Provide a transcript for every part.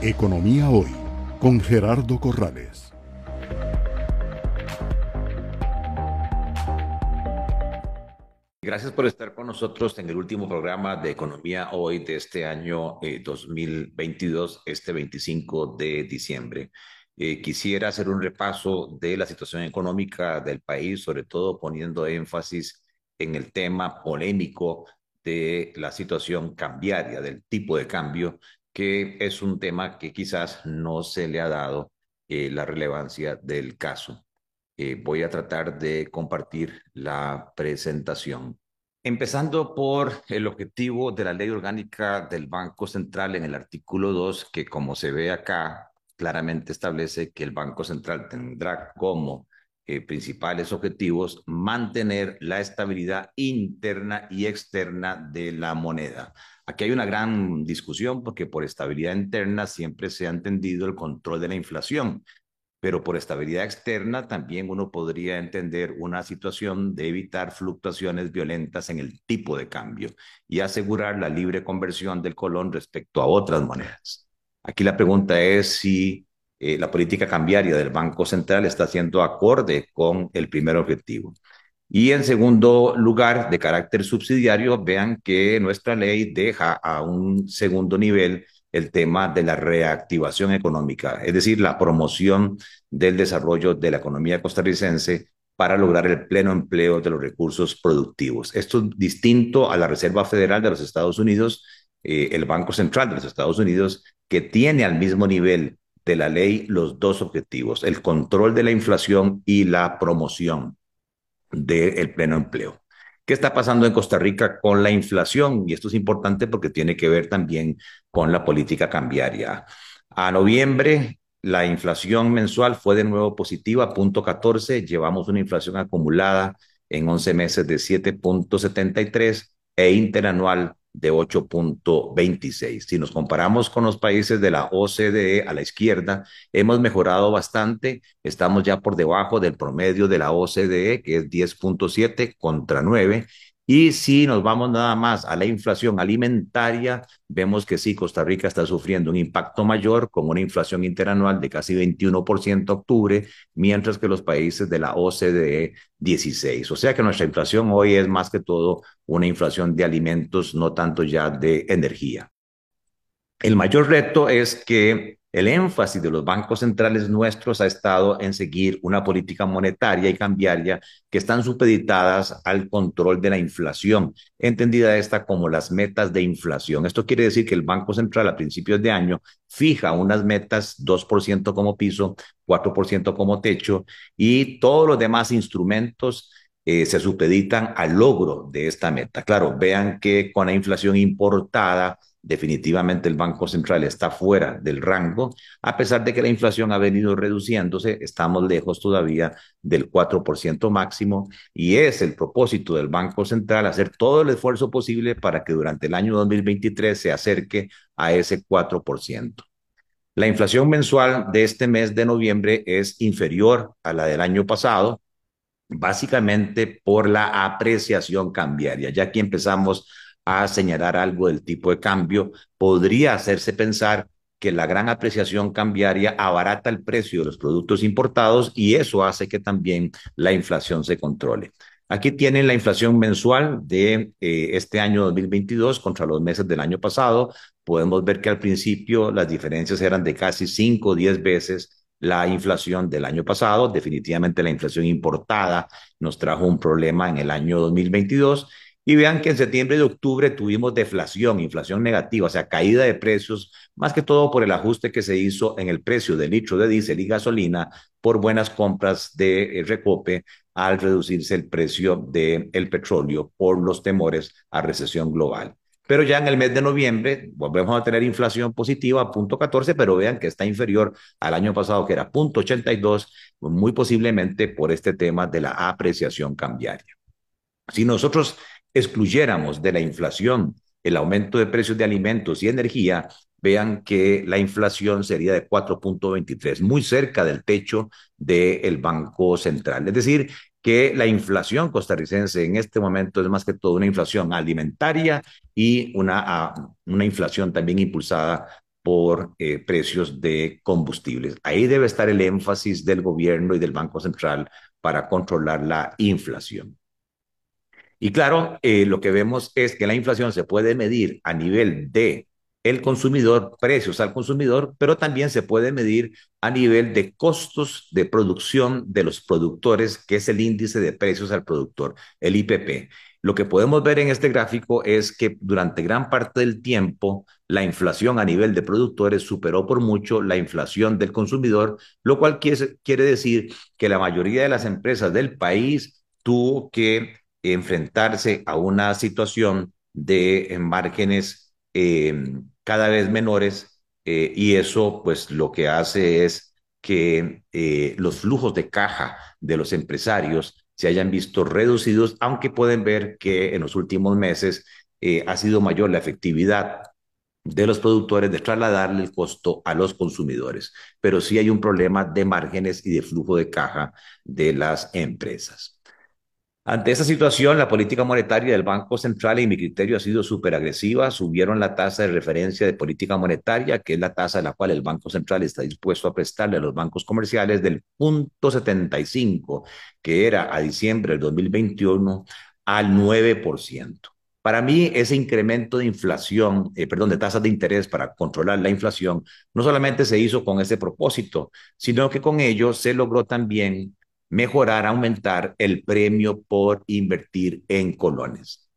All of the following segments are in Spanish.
Economía Hoy con Gerardo Corrales. Gracias por estar con nosotros en el último programa de Economía Hoy de este año 2022, eh, este 25 de diciembre. Eh, quisiera hacer un repaso de la situación económica del país, sobre todo poniendo énfasis en el tema polémico de la situación cambiaria, del tipo de cambio, que es un tema que quizás no se le ha dado eh, la relevancia del caso. Eh, voy a tratar de compartir la presentación. Empezando por el objetivo de la ley orgánica del Banco Central en el artículo 2, que como se ve acá, claramente establece que el Banco Central tendrá como eh, principales objetivos mantener la estabilidad interna y externa de la moneda. Aquí hay una gran discusión porque por estabilidad interna siempre se ha entendido el control de la inflación, pero por estabilidad externa también uno podría entender una situación de evitar fluctuaciones violentas en el tipo de cambio y asegurar la libre conversión del colón respecto a otras monedas. Aquí la pregunta es si eh, la política cambiaria del Banco Central está siendo acorde con el primer objetivo. Y en segundo lugar, de carácter subsidiario, vean que nuestra ley deja a un segundo nivel el tema de la reactivación económica, es decir, la promoción del desarrollo de la economía costarricense para lograr el pleno empleo de los recursos productivos. Esto es distinto a la Reserva Federal de los Estados Unidos, eh, el Banco Central de los Estados Unidos, que tiene al mismo nivel de la ley los dos objetivos, el control de la inflación y la promoción del pleno empleo. ¿Qué está pasando en Costa Rica con la inflación? Y esto es importante porque tiene que ver también con la política cambiaria. A noviembre, la inflación mensual fue de nuevo positiva, punto 14. Llevamos una inflación acumulada en 11 meses de 7.73 e interanual de 8.26. Si nos comparamos con los países de la OCDE a la izquierda, hemos mejorado bastante. Estamos ya por debajo del promedio de la OCDE, que es 10.7 contra 9, y si nos vamos nada más a la inflación alimentaria, vemos que sí, Costa Rica está sufriendo un impacto mayor con una inflación interanual de casi 21% octubre, mientras que los países de la OCDE 16. O sea que nuestra inflación hoy es más que todo una inflación de alimentos, no tanto ya de energía. El mayor reto es que el énfasis de los bancos centrales nuestros ha estado en seguir una política monetaria y cambiaria que están supeditadas al control de la inflación, entendida esta como las metas de inflación. Esto quiere decir que el Banco Central a principios de año fija unas metas 2% como piso, 4% como techo y todos los demás instrumentos eh, se supeditan al logro de esta meta. Claro, vean que con la inflación importada, definitivamente el Banco Central está fuera del rango, a pesar de que la inflación ha venido reduciéndose, estamos lejos todavía del 4% máximo y es el propósito del Banco Central hacer todo el esfuerzo posible para que durante el año 2023 se acerque a ese 4%. La inflación mensual de este mes de noviembre es inferior a la del año pasado, básicamente por la apreciación cambiaria. Ya aquí empezamos a señalar algo del tipo de cambio, podría hacerse pensar que la gran apreciación cambiaria abarata el precio de los productos importados y eso hace que también la inflación se controle. Aquí tienen la inflación mensual de eh, este año 2022 contra los meses del año pasado. Podemos ver que al principio las diferencias eran de casi 5 o 10 veces la inflación del año pasado. Definitivamente la inflación importada nos trajo un problema en el año 2022 y vean que en septiembre y octubre tuvimos deflación, inflación negativa, o sea, caída de precios, más que todo por el ajuste que se hizo en el precio del litro de diésel y gasolina por buenas compras de eh, recope al reducirse el precio del el petróleo por los temores a recesión global. Pero ya en el mes de noviembre volvemos a tener inflación positiva, punto 14, pero vean que está inferior al año pasado, que era punto 82, muy posiblemente por este tema de la apreciación cambiaria. Si nosotros excluyéramos de la inflación el aumento de precios de alimentos y energía, vean que la inflación sería de 4.23, muy cerca del techo del Banco Central. Es decir, que la inflación costarricense en este momento es más que todo una inflación alimentaria y una, ah, una inflación también impulsada por eh, precios de combustibles. Ahí debe estar el énfasis del gobierno y del Banco Central para controlar la inflación. Y claro, eh, lo que vemos es que la inflación se puede medir a nivel de el consumidor, precios al consumidor, pero también se puede medir a nivel de costos de producción de los productores, que es el índice de precios al productor, el IPP. Lo que podemos ver en este gráfico es que durante gran parte del tiempo la inflación a nivel de productores superó por mucho la inflación del consumidor, lo cual quiere, decir que la mayoría de las empresas del país tuvo que enfrentarse a una situación de márgenes eh, cada vez menores eh, y eso pues lo que hace es que eh, los flujos de caja de los empresarios se hayan visto reducidos, aunque pueden ver que en los últimos meses ha sido mayor la efectividad de los productores de trasladarle el costo a los consumidores, pero sí hay un problema de márgenes y de flujo de caja de las empresas. Ante esta situación, la política monetaria del Banco Central, y mi criterio, ha sido súper agresiva. Subieron la tasa de referencia de política monetaria, que es la tasa a la cual el Banco Central está dispuesto a prestarle a los bancos comerciales, del punto 75, que era a diciembre del 2021, al 9%. Para mí, ese incremento de inflación, eh, perdón, de tasas de interés para controlar la inflación, no solamente se hizo con ese propósito, sino que con ello se logró también mejorar, aumentar el premio por invertir en colones.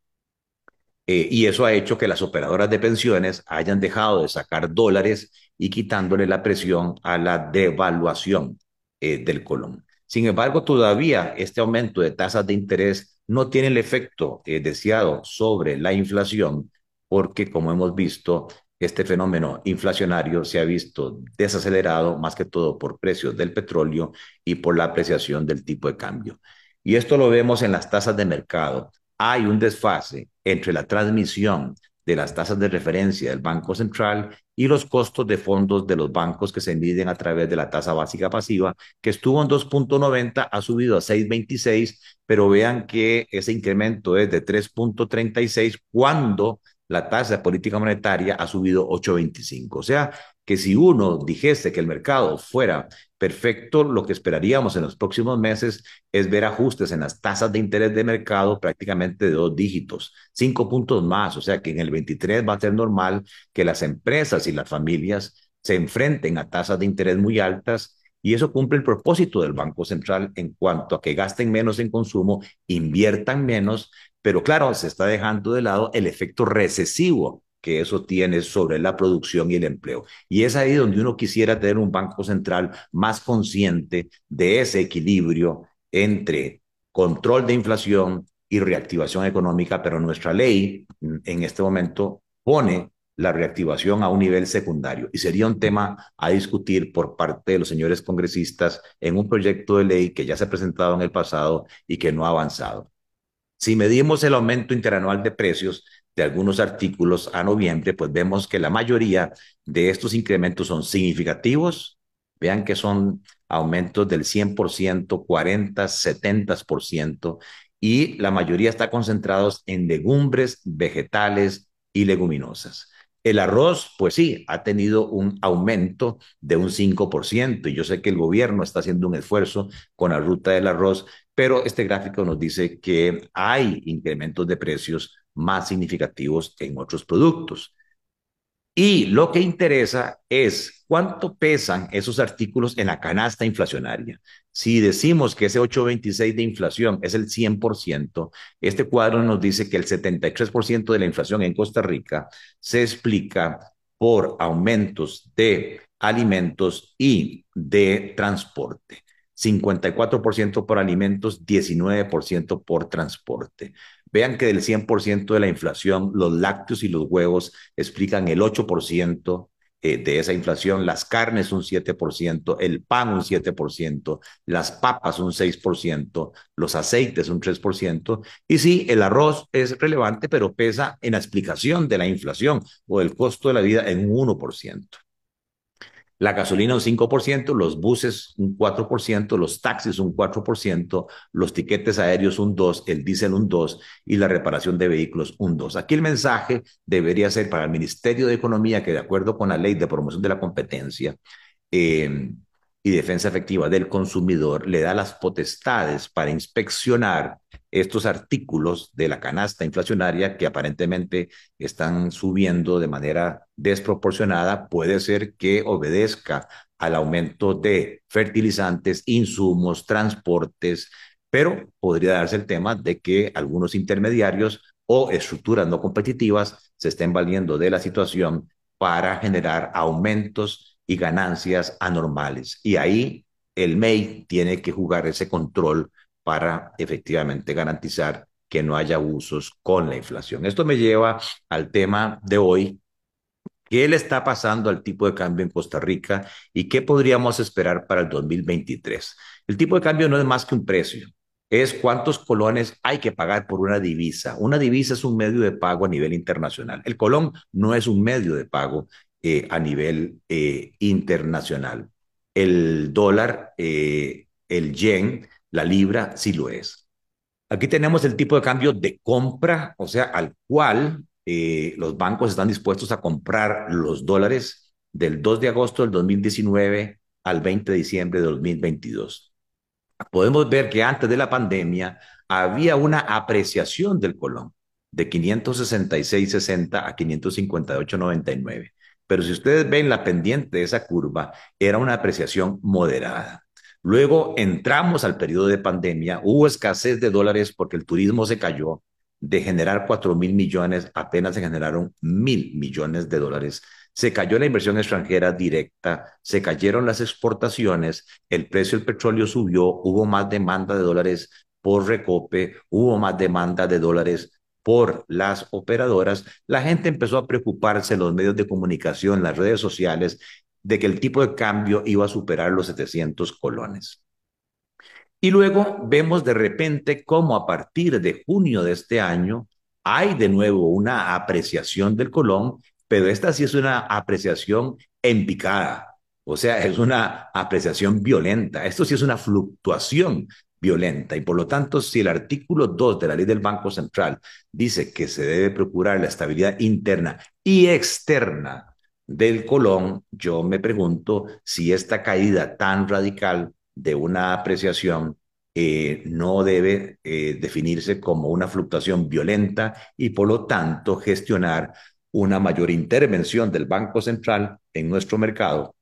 Eh, y eso ha hecho que las operadoras de pensiones hayan dejado de sacar dólares y quitándole la presión a la devaluación eh, del colón. Sin embargo, todavía este aumento de tasas de interés no tiene el efecto eh, deseado sobre la inflación, porque como hemos visto, este fenómeno inflacionario se ha visto desacelerado más que todo por precios del petróleo y por la apreciación del tipo de cambio. Y esto lo vemos en las tasas de mercado. Hay un desfase entre la transmisión de las tasas de referencia del Banco Central y los costos de fondos de los bancos que se miden a través de la tasa básica pasiva, que estuvo en 2.90, ha subido a 6.26, pero vean que ese incremento es de 3.36 cuando la tasa de política monetaria ha subido 8.25. O sea, que si uno dijese que el mercado fuera perfecto, lo que esperaríamos en los próximos meses es ver ajustes en las tasas de interés de mercado prácticamente de dos dígitos, cinco puntos más. O sea, que en el 23 va a ser normal que las empresas y las familias se enfrenten a tasas de interés muy altas y eso cumple el propósito del Banco Central en cuanto a que gasten menos en consumo, inviertan menos, pero claro, se está dejando de lado el efecto recesivo que eso tiene sobre la producción y el empleo. Y es ahí donde uno quisiera tener un Banco Central más consciente de ese equilibrio entre control de inflación y reactivación económica, pero nuestra ley en este momento pone la reactivación a un nivel secundario y sería un tema a discutir por parte de los señores congresistas en un proyecto de ley que ya se ha presentado en el pasado y que no ha avanzado. Si medimos el aumento interanual de precios de algunos artículos a noviembre, pues vemos que la mayoría de estos incrementos son significativos. Vean que son aumentos del 100%, 40, 70%, y la mayoría está concentrados en legumbres, vegetales y leguminosas. El arroz, pues sí, ha tenido un aumento de un 5% y yo sé que el gobierno está haciendo un esfuerzo con la ruta del arroz, pero este gráfico nos dice que hay incrementos de precios más significativos en otros productos. Y lo que interesa es cuánto pesan esos artículos en la canasta inflacionaria. Si decimos que ese 8.26 de inflación es el 100%, este cuadro nos dice que el 73% de la inflación en Costa Rica se explica por aumentos de alimentos y de transporte. 54% por alimentos, 19% por transporte. Vean que del 100% de la inflación, los lácteos y los huevos explican el 8% eh, de esa inflación, las carnes un 7%, el pan un 7%, las papas un 6%, los aceites un 3%. Y sí, el arroz es relevante, pero pesa en la explicación de la inflación o el costo de la vida en un 1%. La gasolina un 5%, los buses un 4%, los taxis un 4%, los tiquetes aéreos un 2%, el diésel un 2% y la reparación de vehículos un 2%. Aquí el mensaje debería ser para el Ministerio de Economía que de acuerdo con la ley de promoción de la competencia, eh, y defensa efectiva del consumidor le da las potestades para inspeccionar estos artículos de la canasta inflacionaria que aparentemente están subiendo de manera desproporcionada, puede ser que obedezca al aumento de fertilizantes, insumos, transportes, pero podría darse el tema de que algunos intermediarios o estructuras no competitivas se estén valiendo de la situación para generar aumentos y ganancias anormales. Y ahí el MEI tiene que jugar ese control para efectivamente garantizar que no haya abusos con la inflación. Esto me lleva al tema de hoy. ¿Qué le está pasando al tipo de cambio en Costa Rica y qué podríamos esperar para el 2023? El tipo de cambio no es más que un precio, es cuántos colones hay que pagar por una divisa. Una divisa es un medio de pago a nivel internacional. El colón no es un medio de pago eh, a nivel eh, internacional. El dólar, eh, el yen, la libra, sí lo es. Aquí tenemos el tipo de cambio de compra, o sea, al cual los bancos están dispuestos a comprar los dólares del 2 de agosto del 2019 al 20 de diciembre de 2022. Podemos ver que antes de la pandemia había una apreciación del colón de 566.60 a 558.99. Pero si ustedes ven la pendiente de esa curva, era una apreciación moderada. Luego entramos al periodo de pandemia, hubo escasez de dólares porque el turismo se cayó, de generar 4 mil millones, apenas se generaron mil millones de dólares. Se cayó la inversión extranjera directa, se cayeron las exportaciones, el precio del petróleo subió, hubo más demanda de dólares por recope, hubo más demanda de dólares por las operadoras, la gente empezó a preocuparse en los medios de comunicación, las redes sociales, de que el tipo de cambio iba a superar los 700 colones. Y luego vemos de repente cómo a partir de junio de este año hay de nuevo una apreciación del colón, pero esta sí es una apreciación en picada, o sea, es una apreciación violenta. Esto sí es una fluctuación violenta. Y por lo tanto, si el artículo 2 de la ley del Banco Central dice que se debe procurar la estabilidad interna y externa del colón, yo me pregunto si esta caída tan radical de una apreciación eh, no debe eh, definirse como una fluctuación violenta y por lo tanto gestionar una mayor intervención del Banco Central en nuestro mercado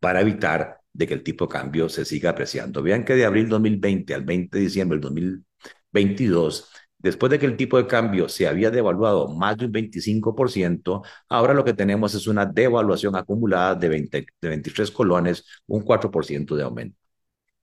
para evitar de que el tipo de cambio se siga apreciando. Vean que de abril 2020 al 20 de diciembre del 2022, después de que el tipo de cambio se había devaluado más de un 25%, ahora lo que tenemos es una devaluación acumulada de, 20, de 23 colones, un 4% de aumento.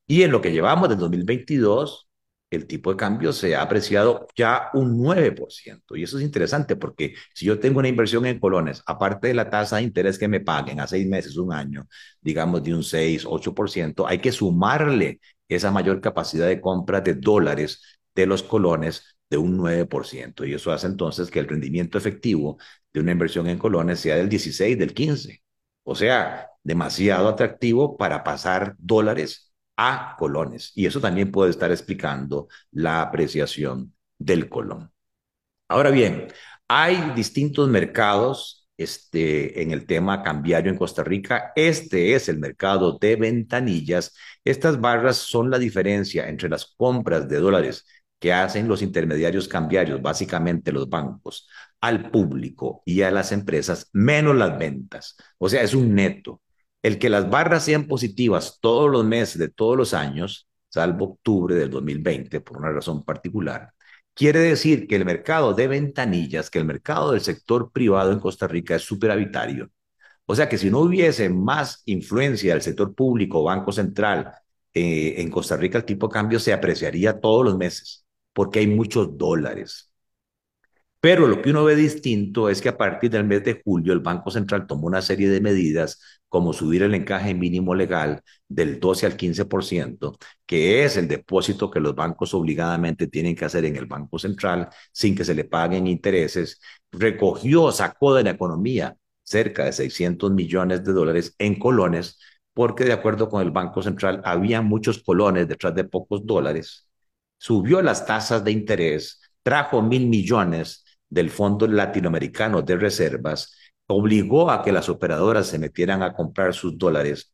Y en lo que llevamos del 2022, el tipo de cambio se ha apreciado ya un 9%. Y eso es interesante porque si yo tengo una inversión en colones, aparte de la tasa de interés que me paguen a seis meses, un año, digamos de un 6, 8%, hay que sumarle esa mayor capacidad de compra de dólares de los colones de un 9%. Y eso hace entonces que el rendimiento efectivo de una inversión en colones sea del 16, del 15. O sea, demasiado atractivo para pasar dólares a colones. Y eso también puede estar explicando la apreciación del colón. Ahora bien, hay distintos mercados este, en el tema cambiario en Costa Rica. Este es el mercado de ventanillas. Estas barras son la diferencia entre las compras de dólares que hacen los intermediarios cambiarios, básicamente los bancos, al público y a las empresas, menos las ventas. O sea, es un neto. El que las barras sean positivas todos los meses de todos los años, salvo octubre del 2020, por una razón particular, quiere decir que el mercado de ventanillas, que el mercado del sector privado en Costa Rica es superavitario. O sea que si no hubiese más influencia del sector público, Banco Central, eh, en Costa Rica el tipo de cambio se apreciaría todos los meses, porque hay muchos dólares. Pero lo que uno ve distinto es que a partir del mes de julio el Banco Central tomó una serie de medidas como subir el encaje mínimo legal del 12 al 15%, que es el depósito que los bancos obligadamente tienen que hacer en el Banco Central sin que se le paguen intereses, recogió, sacó de la economía cerca de 600 millones de dólares en colones, porque de acuerdo con el Banco Central había muchos colones detrás de pocos dólares, subió las tasas de interés, trajo mil millones del Fondo Latinoamericano de Reservas, obligó a que las operadoras se metieran a comprar sus dólares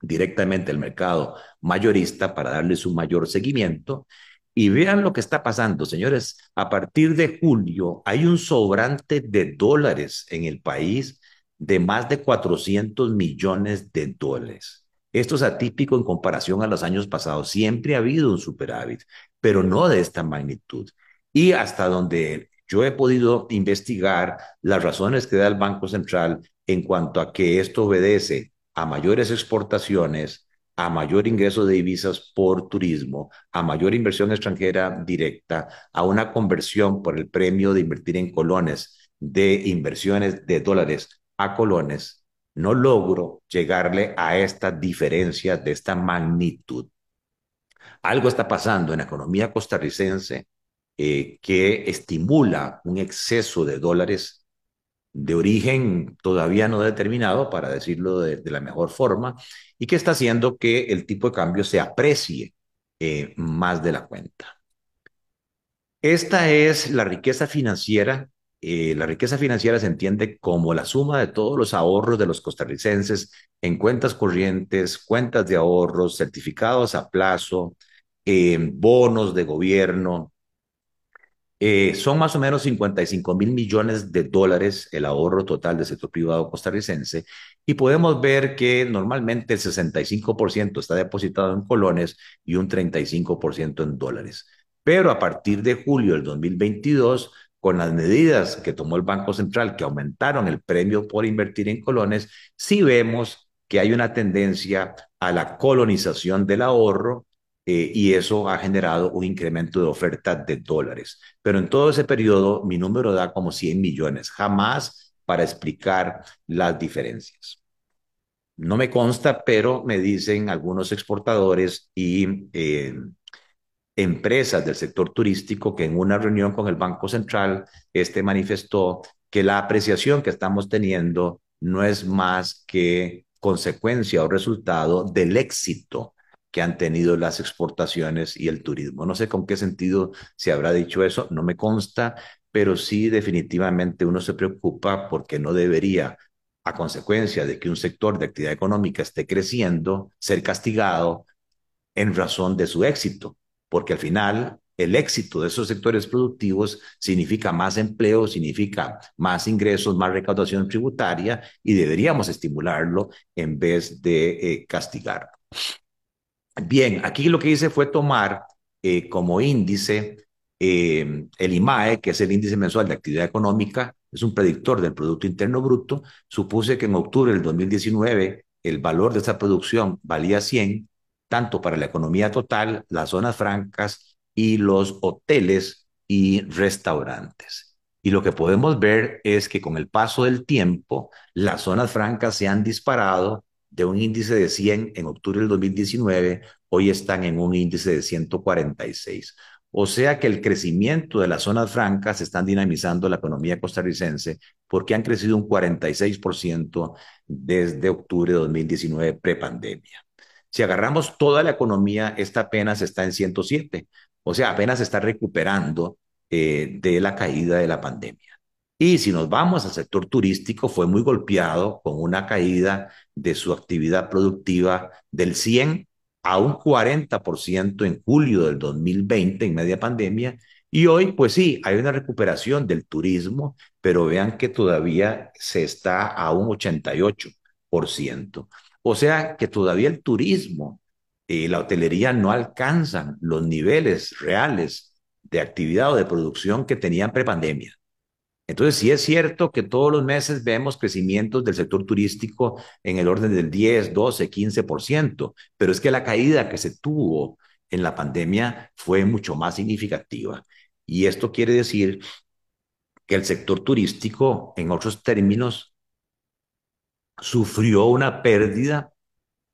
directamente al mercado mayorista para darles un mayor seguimiento. Y vean lo que está pasando, señores. A partir de julio hay un sobrante de dólares en el país de más de 400 millones de dólares. Esto es atípico en comparación a los años pasados. Siempre ha habido un superávit, pero no de esta magnitud. Y hasta donde yo he podido investigar las razones que da el Banco Central en cuanto a que esto obedece a mayores exportaciones, a mayor ingreso de divisas por turismo, a mayor inversión extranjera directa, a una conversión por el premio de invertir en colones de inversiones de dólares a colones, no logro llegarle a esta diferencia de esta magnitud. Algo está pasando en la economía costarricense eh, que estimula un exceso de dólares de origen todavía no determinado, para decirlo de, la mejor forma, y que está haciendo que el tipo de cambio se aprecie eh, más de la cuenta. Esta es la riqueza financiera. Eh, la riqueza financiera se entiende como la suma de todos los ahorros de los costarricenses en cuentas corrientes, cuentas de ahorros, certificados a plazo, bonos de gobierno, eh, son más o menos 55 mil millones de dólares el ahorro total del sector privado costarricense y podemos ver que normalmente el 65% está depositado en colones y un 35% en dólares. Pero a partir de julio del 2022, con las medidas que tomó el Banco Central que aumentaron el premio por invertir en colones, sí vemos que hay una tendencia a la colonización del ahorro eh, y eso ha generado un incremento de oferta de dólares. Pero en todo ese periodo mi número da como 100 millones, jamás para explicar las diferencias. No me consta, pero me dicen algunos exportadores y eh, empresas del sector turístico que en una reunión con el Banco Central, este manifestó que la apreciación que estamos teniendo no es más que consecuencia o resultado del éxito que han tenido las exportaciones y el turismo. No sé con qué sentido se habrá dicho eso, no me consta, pero sí definitivamente uno se preocupa porque no debería, a consecuencia de que un sector de actividad económica esté creciendo, ser castigado en razón de su éxito, porque al final el éxito de esos sectores productivos significa más empleo, significa más ingresos, más recaudación tributaria y deberíamos estimularlo en vez de eh, castigarlo. Bien, aquí lo que hice fue tomar eh, como índice eh, el IMAE, que es el índice mensual de actividad económica, es un predictor del Producto Interno Bruto. Supuse que en octubre del 2019 el valor de esa producción valía 100, tanto para la economía total, las zonas francas y los hoteles y restaurantes. Y lo que podemos ver es que con el paso del tiempo, las zonas francas se han disparado de un índice de 100 en octubre del 2019, hoy están en un índice de 146. O sea que el crecimiento de las zonas francas están dinamizando la economía costarricense porque han crecido un 46% desde octubre de 2019, prepandemia. Si agarramos toda la economía, esta apenas está en 107, o sea, apenas está recuperando eh, de la caída de la pandemia. Y si nos vamos al sector turístico, fue muy golpeado con una caída de su actividad productiva del 100 a un 40% en julio del 2020, en media pandemia. Y hoy, pues sí, hay una recuperación del turismo, pero vean que todavía se está a un 88%. O sea que todavía el turismo y la hotelería no alcanzan los niveles reales de actividad o de producción que tenían prepandemia. Entonces, sí es cierto que todos los meses vemos crecimientos del sector turístico en el orden del 10, 12, 15%, pero es que la caída que se tuvo en la pandemia fue mucho más significativa. Y esto quiere decir que el sector turístico, en otros términos, sufrió una pérdida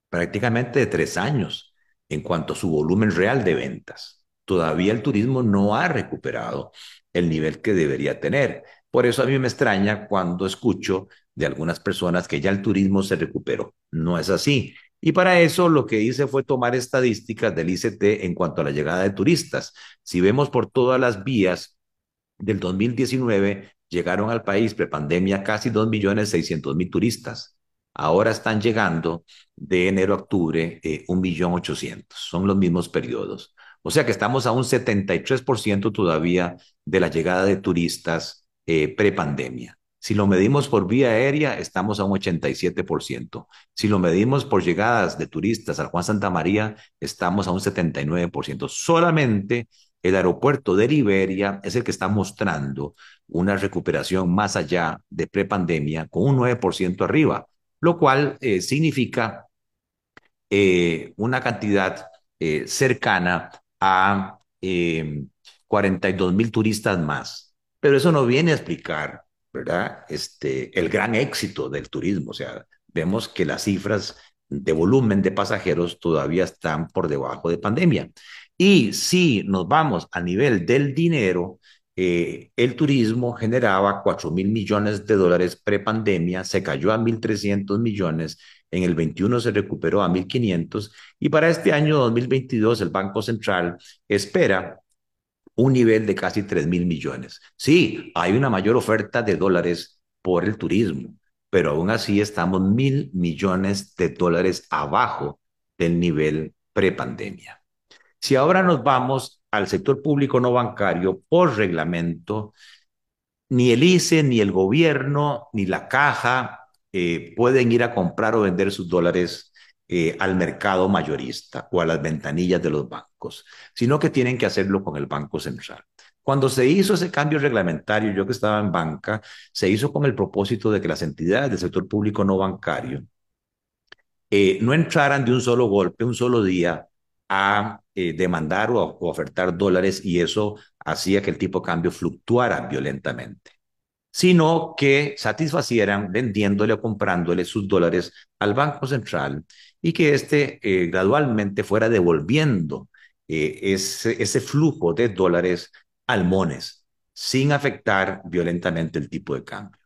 prácticamente de tres años en cuanto a su volumen real de ventas. Todavía el turismo no ha recuperado el nivel que debería tener. Por eso a mí me extraña cuando escucho de algunas personas que ya el turismo se recuperó. No es así. Y para eso lo que hice fue tomar estadísticas del ICT en cuanto a la llegada de turistas. Si vemos por todas las vías del 2019, llegaron al país prepandemia casi 2.600.000 turistas. Ahora están llegando de enero a octubre eh, 1.800.000. Son los mismos periodos. O sea que estamos a un 73% todavía de la llegada de turistas eh, prepandemia. Si lo medimos por vía aérea, estamos a un 87%. Si lo medimos por llegadas de turistas al Juan Santa María, estamos a un 79%. Solamente el aeropuerto de Liberia es el que está mostrando una recuperación más allá de prepandemia con un 9% arriba, lo cual eh, significa eh, una cantidad eh, cercana a 42 mil turistas más. Pero eso no viene a explicar ¿verdad? Este, el gran éxito del turismo. O sea, vemos que las cifras de volumen de pasajeros todavía están por debajo de pandemia. Y si nos vamos a nivel del dinero, eh, el turismo generaba 4 mil millones de dólares prepandemia, se cayó a 1.300 millones, en el 21 se recuperó a 1.500 y para este año 2022 el Banco Central espera un nivel de casi 3 mil millones. Sí, hay una mayor oferta de dólares por el turismo, pero aún así estamos mil millones de dólares abajo del nivel prepandemia. Si ahora nos vamos al sector público no bancario por reglamento, ni el ICE, ni el gobierno, ni la caja eh, pueden ir a comprar o vender sus dólares eh, al mercado mayorista o a las ventanillas de los bancos, sino que tienen que hacerlo con el Banco Central. Cuando se hizo ese cambio reglamentario, yo que estaba en banca, se hizo con el propósito de que las entidades del sector público no bancario eh, no entraran de un solo golpe, un solo día, a eh, demandar o, o ofertar dólares y eso hacía que el tipo de cambio fluctuara violentamente sino que satisfacieran vendiéndole o comprándole sus dólares al Banco Central y que éste eh, gradualmente fuera devolviendo eh, ese, ese flujo de dólares al MONES sin afectar violentamente el tipo de cambio.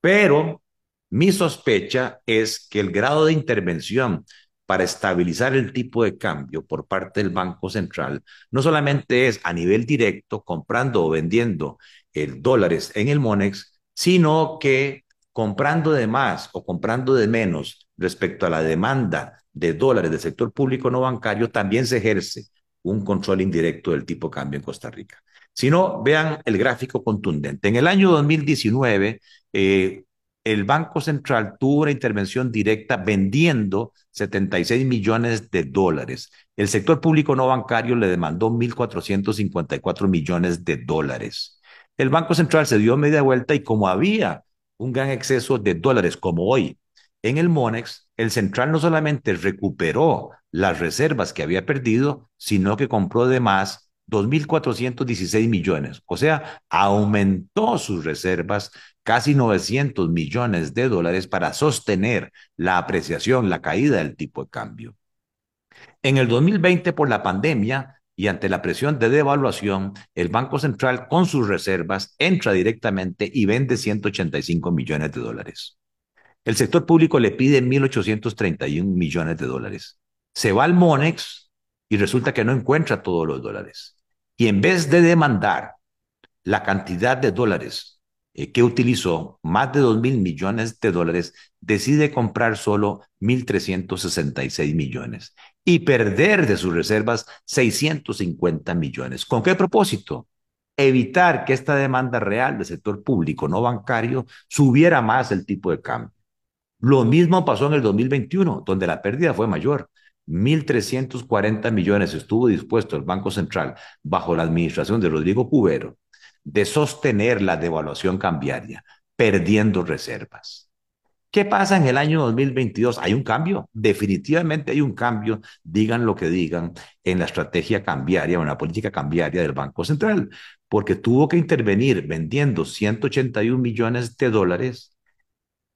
Pero mi sospecha es que el grado de intervención para estabilizar el tipo de cambio por parte del Banco Central no solamente es a nivel directo comprando o vendiendo el dólares en el MONEX, sino que comprando de más o comprando de menos respecto a la demanda de dólares del sector público no bancario, también se ejerce un control indirecto del tipo de cambio en Costa Rica. Si no, vean el gráfico contundente. En el año 2019, eh, el Banco Central tuvo una intervención directa vendiendo 76 millones de dólares. El sector público no bancario le demandó 1.454 millones de dólares. El Banco Central se dio media vuelta y como había un gran exceso de dólares como hoy en el MONEX, el central no solamente recuperó las reservas que había perdido, sino que compró de más 2.416 millones. O sea, aumentó sus reservas casi 900 millones de dólares para sostener la apreciación, la caída del tipo de cambio. En el 2020, por la pandemia y ante la presión de devaluación, el Banco Central con sus reservas entra directamente y vende 185 millones de dólares. El sector público le pide 1.831 millones de dólares. Se va al Monex y resulta que no encuentra todos los dólares. Y en vez de demandar la cantidad de dólares eh, que utilizó, más de 2 mil millones de dólares, decide comprar solo 1.366 millones y perder de sus reservas 650 millones. ¿Con qué propósito? Evitar que esta demanda real del sector público no bancario subiera más el tipo de cambio. Lo mismo pasó en el 2021, donde la pérdida fue mayor. 1.340 millones estuvo dispuesto el Banco Central, bajo la administración de Rodrigo Cubero, de sostener la devaluación cambiaria, perdiendo reservas. ¿Qué pasa en el año 2022? ¿Hay un cambio? Definitivamente hay un cambio, digan lo que digan, en la estrategia cambiaria o en la política cambiaria del Banco Central, porque tuvo que intervenir vendiendo 181 millones de dólares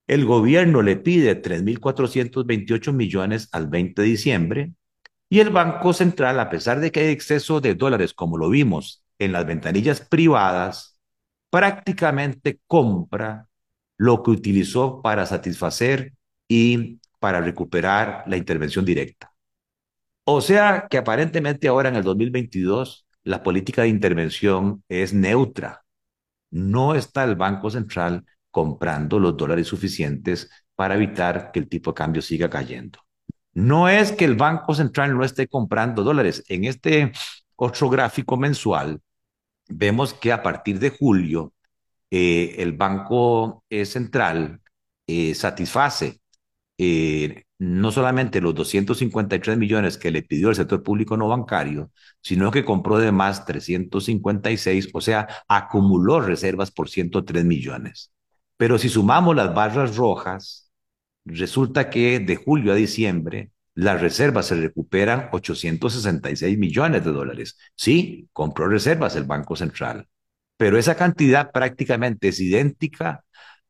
el gobierno le pide 3.428 millones al 20 de diciembre y el Banco Central, a pesar de que hay exceso de dólares, como lo vimos en las ventanillas privadas, prácticamente compra lo que utilizó para satisfacer y para recuperar la intervención directa. O sea que aparentemente ahora en el 2022 la política de intervención es neutra. No está el Banco Central comprando los dólares suficientes para evitar que el tipo de cambio siga cayendo. No es que el Banco Central no esté comprando dólares. En este otro gráfico mensual vemos que a partir de julio eh, el Banco eh, Central eh, satisface no solamente los 253 millones que le pidió el sector público no bancario, sino que compró de más 356, o sea, acumuló reservas por 103 millones. Pero si sumamos las barras rojas, resulta que de julio a diciembre las reservas se recuperan 866 millones de dólares. Sí, compró reservas el Banco Central, pero esa cantidad prácticamente es idéntica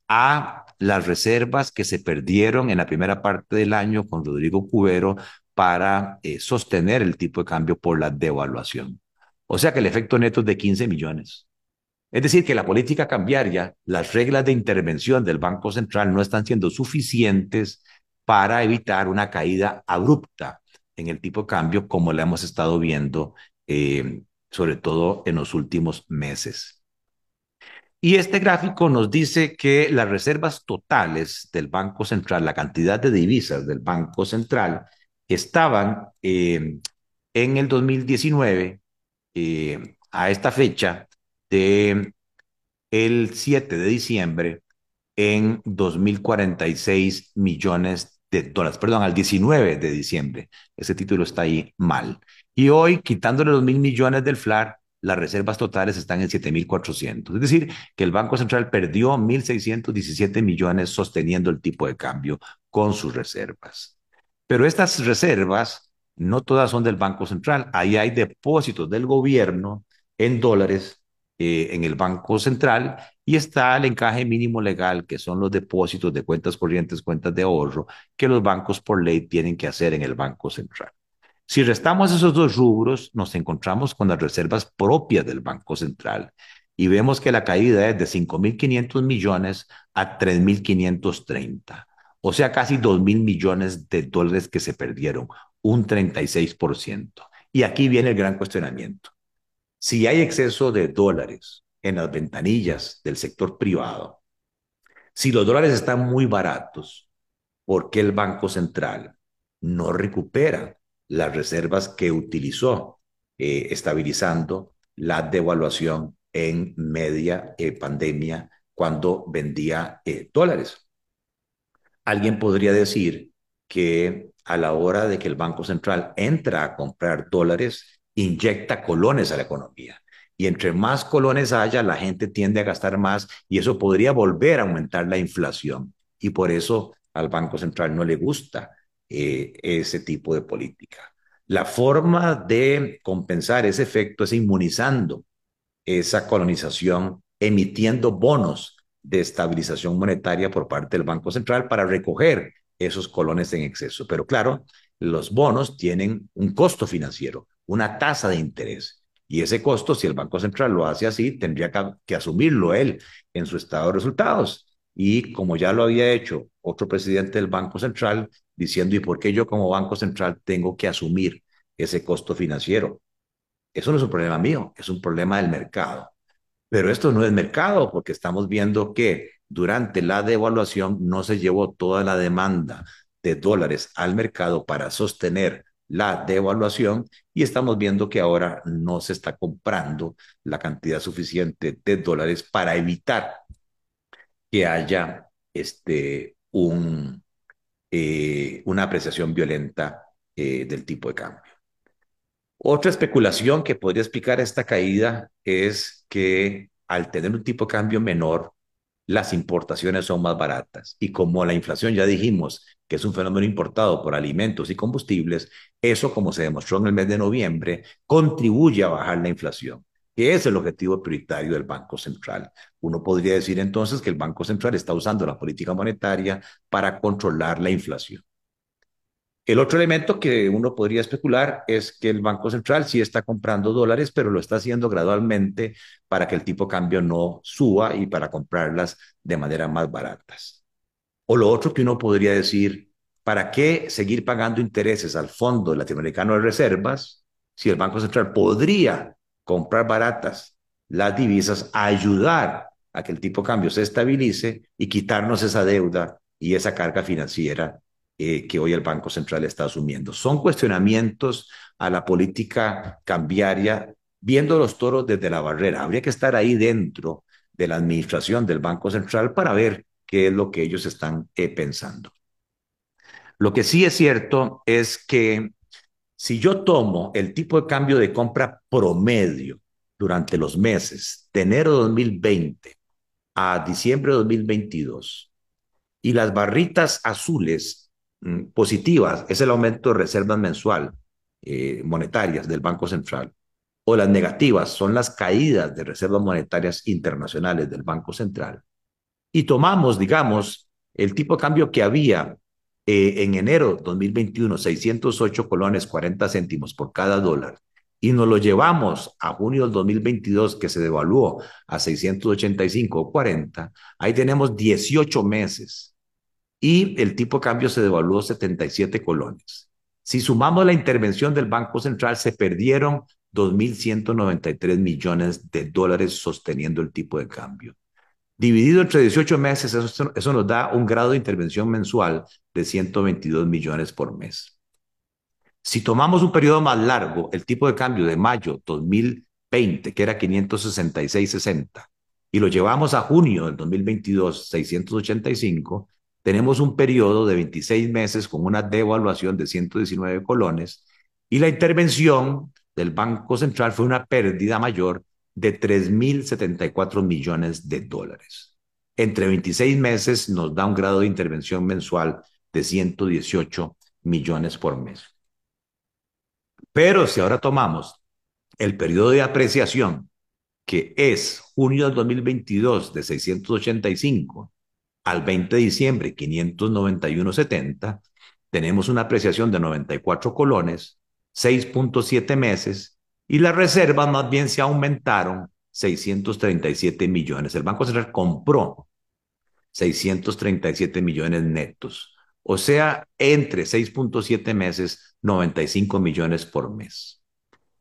a las reservas que se perdieron en la primera parte del año con Rodrigo Cubero para eh, sostener el tipo de cambio por la devaluación. O sea que el efecto neto es de 15 millones. Es decir, que la política cambiaria, las reglas de intervención del Banco Central no están siendo suficientes para evitar una caída abrupta en el tipo de cambio como la hemos estado viendo, eh, sobre todo en los últimos meses. Y este gráfico nos dice que las reservas totales del Banco Central, la cantidad de divisas del Banco Central, estaban eh, en el 2019 eh, a esta fecha de el 7 de diciembre en 2.046 millones de dólares, perdón, al 19 de diciembre. Ese título está ahí mal. Y hoy, quitándole los mil millones del FLAR, las reservas totales están en 7.400. Es decir, que el Banco Central perdió 1.617 millones sosteniendo el tipo de cambio con sus reservas. Pero estas reservas no todas son del Banco Central. Ahí hay depósitos del gobierno en dólares eh, en el Banco Central y está el encaje mínimo legal, que son los depósitos de cuentas corrientes, cuentas de ahorro, que los bancos por ley tienen que hacer en el Banco Central. Si restamos esos dos rubros, nos encontramos con las reservas propias del Banco Central y vemos que la caída es de 5.500 millones a 3.530, o sea, casi 2.000 millones de dólares que se perdieron, un 36%. Y aquí viene el gran cuestionamiento. Si hay exceso de dólares en las ventanillas del sector privado, si los dólares están muy baratos, ¿por qué el Banco Central no recupera las reservas que utilizó, eh, estabilizando la devaluación en media eh, pandemia cuando vendía eh, dólares. Alguien podría decir que a la hora de que el Banco Central entra a comprar dólares, inyecta colones a la economía. Y entre más colones haya, la gente tiende a gastar más y eso podría volver a aumentar la inflación. Y por eso al Banco Central no le gusta eh, ese tipo de política. La forma de compensar ese efecto es inmunizando esa colonización, emitiendo bonos de estabilización monetaria por parte del Banco Central para recoger esos colones en exceso. Pero claro, los bonos tienen un costo financiero, una tasa de interés. Y ese costo, si el Banco Central lo hace así, tendría que, asumirlo él en su estado de resultados. Y como ya lo había hecho otro presidente del Banco Central, diciendo, ¿y por qué yo como Banco Central tengo que asumir ese costo financiero? Eso no es un problema mío, es un problema del mercado. Pero esto no es mercado porque estamos viendo que durante la devaluación no se llevó toda la demanda de dólares al mercado para sostener la devaluación y estamos viendo que ahora no se está comprando la cantidad suficiente de dólares para evitar que haya este, eh, una apreciación violenta eh, del tipo de cambio. Otra especulación que podría explicar esta caída es que al tener un tipo de cambio menor, las importaciones son más baratas. Y como la inflación ya dijimos que es un fenómeno importado por alimentos y combustibles, eso, como se demostró en el mes de noviembre, contribuye a bajar la inflación que es el objetivo prioritario del Banco Central. Uno podría decir entonces que el Banco Central está usando la política monetaria para controlar la inflación. El otro elemento que uno podría especular es que el Banco Central sí está comprando dólares, pero lo está haciendo gradualmente para que el tipo de cambio no suba y para comprarlas de manera más baratas. O lo otro que uno podría decir, ¿para qué seguir pagando intereses al Fondo Latinoamericano de Reservas si el Banco Central podría comprar baratas las divisas, ayudar a que el tipo de cambio se estabilice y quitarnos esa deuda y esa carga financiera eh, que hoy el Banco Central está asumiendo. Son cuestionamientos a la política cambiaria, viendo los toros desde la barrera. Habría que estar ahí dentro de la administración del Banco Central para ver qué es lo que ellos están eh, pensando. Lo que sí es cierto es que si yo tomo el tipo de cambio de compra promedio durante los meses de enero de 2020 a diciembre de 2022 y las barritas azules Mm, positivas es el aumento de reservas mensual eh, monetarias del Banco Central, o las negativas son las caídas de reservas monetarias internacionales del Banco Central, y tomamos, digamos, el tipo de cambio que había eh, en enero 2021, 608 colones 40 céntimos por cada dólar, y nos lo llevamos a junio del 2022, que se devaluó a 685.40, ahí tenemos 18 meses y el tipo de cambio se devaluó 77 colones. Si sumamos la intervención del Banco Central, se perdieron 2.193 millones de dólares sosteniendo el tipo de cambio. Dividido entre 18 meses, eso, eso nos da un grado de intervención mensual de 122 millones por mes. Si tomamos un periodo más largo, el tipo de cambio de mayo 2020, que era 566.60, y lo llevamos a junio del 2022, 685, tenemos un periodo de 26 meses con una devaluación de 119 colones y la intervención del Banco Central fue una pérdida mayor de 3.074 millones de dólares. Entre 26 meses nos da un grado de intervención mensual de 118 millones por mes. Pero si ahora tomamos el periodo de apreciación, que es junio del 2022 de 685 al 20 de diciembre 591.70, tenemos una apreciación de 94 colones, 6.7 meses, y las reservas más bien se aumentaron 637 millones. El Banco Central compró 637 millones netos, o sea, entre 6.7 meses, 95 millones por mes.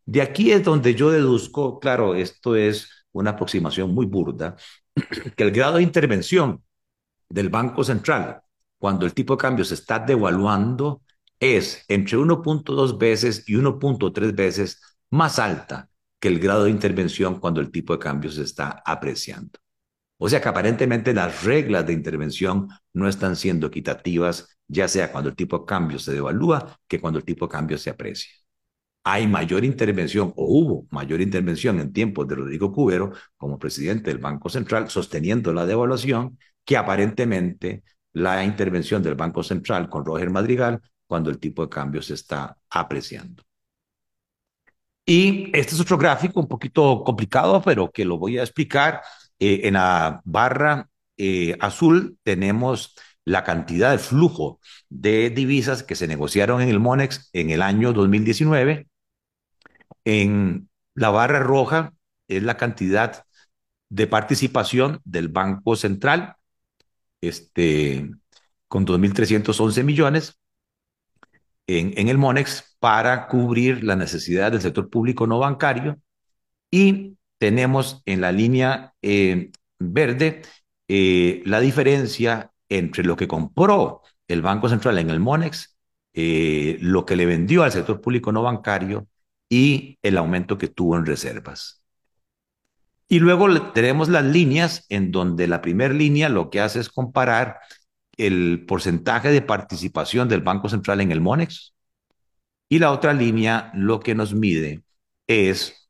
De aquí es donde yo deduzco, claro, esto es una aproximación muy burda, que el grado de intervención del Banco Central, cuando el tipo de cambio se está devaluando, es entre 1.2 veces y 1.3 veces más alta que el grado de intervención cuando el tipo de cambio se está apreciando. O sea que aparentemente las reglas de intervención no están siendo equitativas, ya sea cuando el tipo de cambio se devalúa que cuando el tipo de cambio se aprecia. Hay mayor intervención o hubo mayor intervención en tiempos de Rodrigo Cubero como presidente del Banco Central sosteniendo la devaluación que aparentemente la intervención del Banco Central con Roger Madrigal cuando el tipo de cambio se está apreciando. Y este es otro gráfico un poquito complicado, pero que lo voy a explicar. Eh, en la barra eh, azul tenemos la cantidad de flujo de divisas que se negociaron en el MONEX en el año 2019. En la barra roja es la cantidad de participación del Banco Central este, con 2.311 millones en, el MONEX para cubrir la necesidad del sector público no bancario y tenemos en la línea eh, verde eh, la diferencia entre lo que compró el Banco Central en el MONEX, eh, lo que le vendió al sector público no bancario y el aumento que tuvo en reservas. Y luego tenemos las líneas en donde la primera línea lo que hace es comparar el porcentaje de participación del Banco Central en el MONEX y la otra línea lo que nos mide es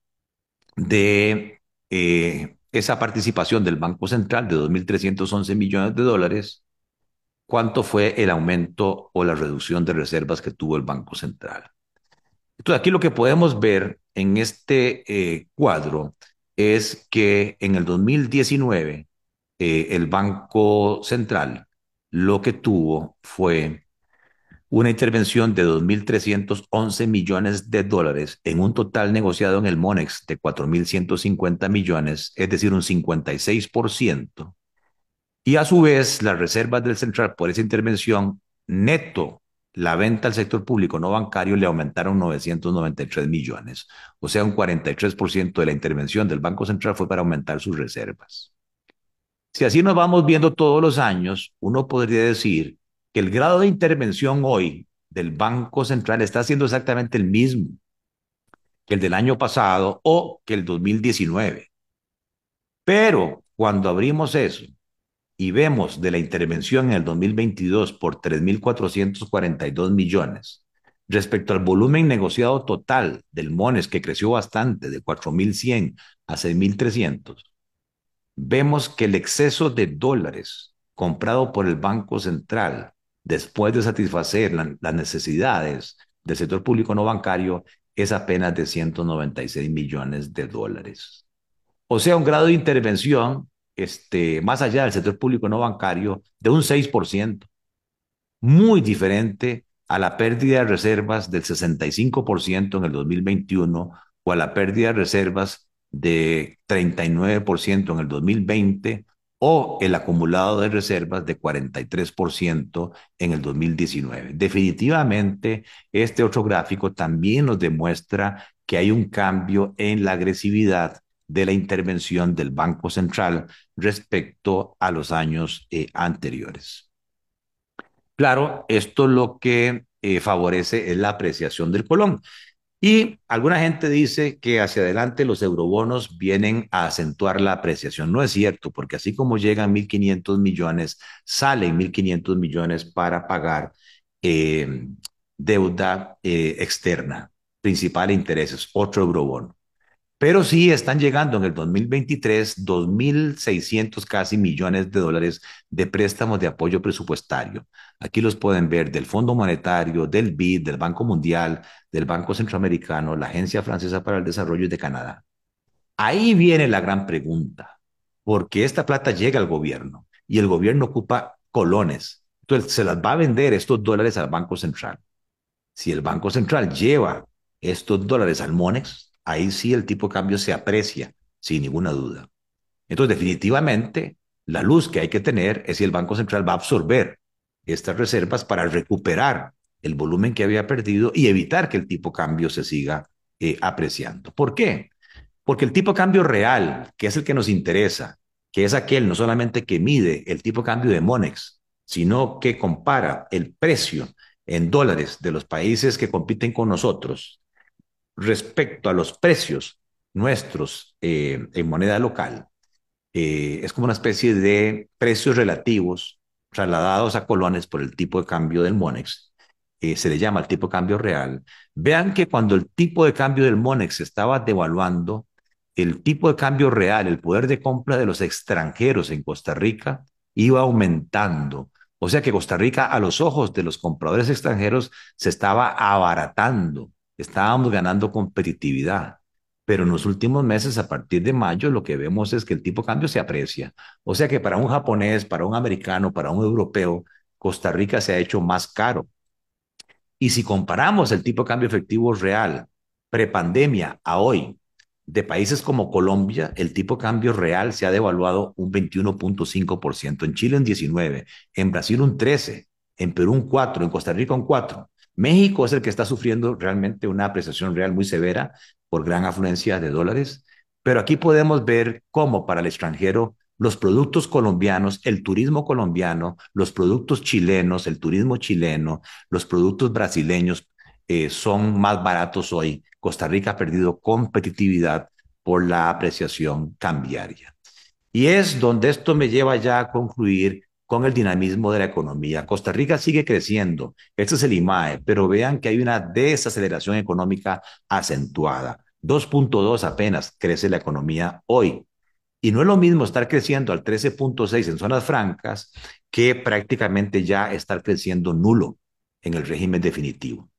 de eh, esa participación del Banco Central de 2.311 millones de dólares, cuánto fue el aumento o la reducción de reservas que tuvo el Banco Central. Entonces aquí lo que podemos ver en este eh, cuadro es que en el 2019 eh, el Banco Central lo que tuvo fue una intervención de 2.311 millones de dólares en un total negociado en el MONEX de 4.150 millones, es decir, un 56%. Y a su vez, las reservas del central por esa intervención neto, la venta al sector público no bancario le aumentaron 993 millones, o sea, un 43% de la intervención del Banco Central fue para aumentar sus reservas. Si así nos vamos viendo todos los años, uno podría decir que el grado de intervención hoy del Banco Central está siendo exactamente el mismo que el del año pasado o que el 2019. Pero cuando abrimos eso y vemos de la intervención en el 2022 por 3.442 millones respecto al volumen negociado total del MONES, que creció bastante, de 4.100 a 6.300, vemos que el exceso de dólares comprado por el Banco Central después de satisfacer la, las necesidades del sector público no bancario es apenas de 196 millones de dólares. O sea, un grado de intervención este, más allá del sector público no bancario de un 6%, muy diferente a la pérdida de reservas del 65% en el 2021 o a la pérdida de reservas de 39% en el 2020 o el acumulado de reservas de 43% en el 2019. Definitivamente, este otro gráfico también nos demuestra que hay un cambio en la agresividad de la intervención del Banco Central respecto a los años eh, anteriores. Claro, esto lo que eh, favorece es la apreciación del colón. Y alguna gente dice que hacia adelante los eurobonos vienen a acentuar la apreciación. No es cierto, porque así como llegan 1.500 millones, salen 1.500 millones para pagar eh, deuda externa, principal intereses, otro eurobono. Pero sí están llegando en el 2023 2.600 casi millones de dólares de préstamos de apoyo presupuestario. Aquí los pueden ver del Fondo Monetario, del BID, del Banco Mundial, del Banco Centroamericano, la Agencia Francesa para el Desarrollo de Canadá. Ahí viene la gran pregunta, porque esta plata llega al gobierno y el gobierno ocupa colones. Entonces se las va a vender estos dólares al Banco Central. Si el Banco Central lleva estos dólares al MONEX, ahí sí el tipo de cambio se aprecia, sin ninguna duda. Entonces, definitivamente, la luz que hay que tener es si el Banco Central va a absorber estas reservas para recuperar el volumen que había perdido y evitar que el tipo de cambio se siga eh, apreciando. ¿Por qué? Porque el tipo de cambio real, que es el que nos interesa, que es aquel no solamente que mide el tipo de cambio de Monex, sino que compara el precio en dólares de los países que compiten con nosotros respecto a los precios nuestros eh, en moneda local, eh, es como una especie de precios relativos trasladados a colones por el tipo de cambio del Monex, eh, se le llama el tipo de cambio real. Vean que cuando el tipo de cambio del Monex estaba devaluando, el tipo de cambio real, el poder de compra de los extranjeros en Costa Rica iba aumentando. O sea que Costa Rica, a los ojos de los compradores extranjeros, se estaba abaratando estábamos ganando competitividad. Pero en los últimos meses, a partir de mayo, lo que vemos es que el tipo de cambio se aprecia. O sea que para un japonés, para un americano, para un europeo, Costa Rica se ha hecho más caro. Y si comparamos el tipo de cambio efectivo real prepandemia a hoy, de países como Colombia, el tipo de cambio real se ha devaluado un 21.5%, en Chile un 19%, en Brasil un 13%, en Perú un 4%, en Costa Rica un 4%. México es el que está sufriendo realmente una apreciación real muy severa por gran afluencia de dólares, pero aquí podemos ver cómo para el extranjero los productos colombianos, el turismo colombiano, los productos chilenos, el turismo chileno, los productos brasileños eh, son más baratos hoy. Costa Rica ha perdido competitividad por la apreciación cambiaria. Y es donde esto me lleva ya a concluir con el dinamismo de la economía. Costa Rica sigue creciendo, este es el IMAE, pero vean que hay una desaceleración económica acentuada. 2.2 apenas crece la economía hoy. Y no es lo mismo estar creciendo al 13.6 en zonas francas que prácticamente ya estar creciendo nulo en el régimen definitivo.